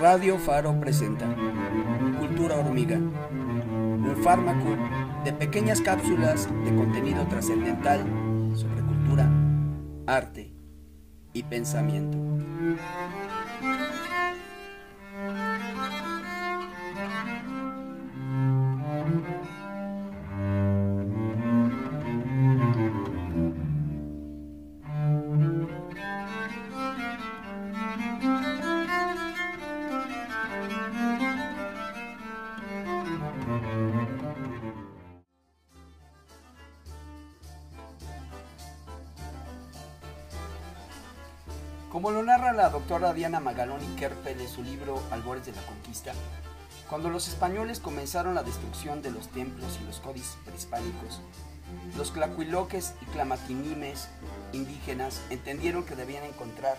Radio Faro presenta Cultura Hormiga, un fármaco de pequeñas cápsulas de contenido trascendental sobre cultura, arte y pensamiento. Como lo narra la doctora Diana Magaloni Kerpel en su libro Albores de la Conquista, cuando los españoles comenzaron la destrucción de los templos y los códices prehispánicos, los clacuiloques y clamatinimes indígenas entendieron que debían encontrar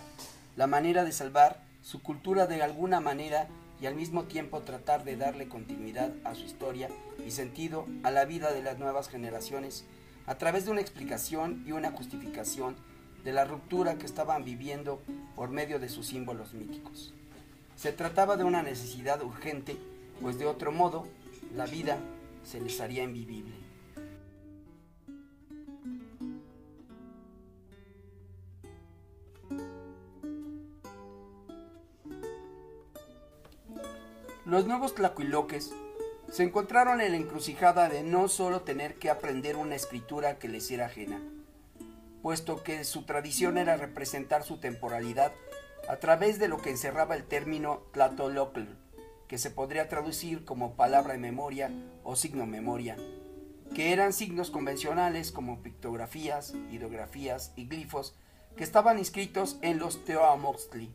la manera de salvar su cultura de alguna manera y al mismo tiempo tratar de darle continuidad a su historia y sentido a la vida de las nuevas generaciones a través de una explicación y una justificación de la ruptura que estaban viviendo por medio de sus símbolos míticos. Se trataba de una necesidad urgente, pues de otro modo la vida se les haría invivible. Los nuevos tlacuiloques se encontraron en la encrucijada de no solo tener que aprender una escritura que les era ajena, puesto que su tradición era representar su temporalidad a través de lo que encerraba el término tlatolocl, que se podría traducir como palabra de memoria o signo memoria, que eran signos convencionales como pictografías, hidrografías y glifos que estaban inscritos en los Teoamoxtli,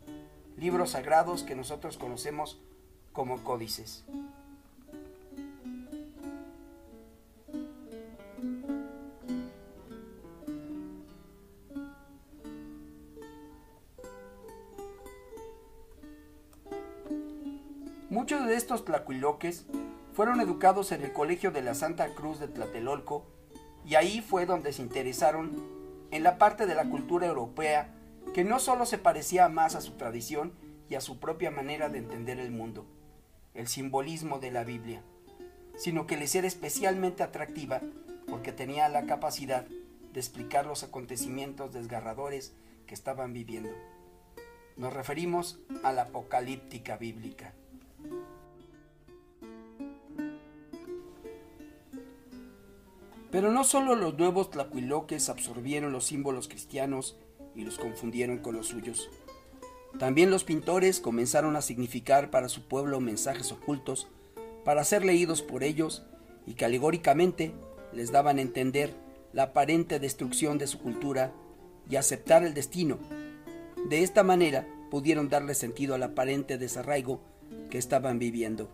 libros sagrados que nosotros conocemos como códices. Muchos de estos tlacuiloques fueron educados en el Colegio de la Santa Cruz de Tlatelolco y ahí fue donde se interesaron en la parte de la cultura europea que no solo se parecía más a su tradición y a su propia manera de entender el mundo, el simbolismo de la Biblia, sino que les era especialmente atractiva porque tenía la capacidad de explicar los acontecimientos desgarradores que estaban viviendo. Nos referimos a la apocalíptica bíblica. Pero no solo los nuevos tlacuiloques absorbieron los símbolos cristianos y los confundieron con los suyos. También los pintores comenzaron a significar para su pueblo mensajes ocultos para ser leídos por ellos y que alegóricamente les daban a entender la aparente destrucción de su cultura y aceptar el destino. De esta manera pudieron darle sentido al aparente desarraigo que estaban viviendo.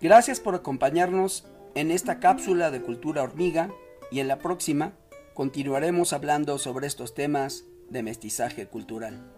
Gracias por acompañarnos en esta cápsula de cultura hormiga y en la próxima continuaremos hablando sobre estos temas de mestizaje cultural.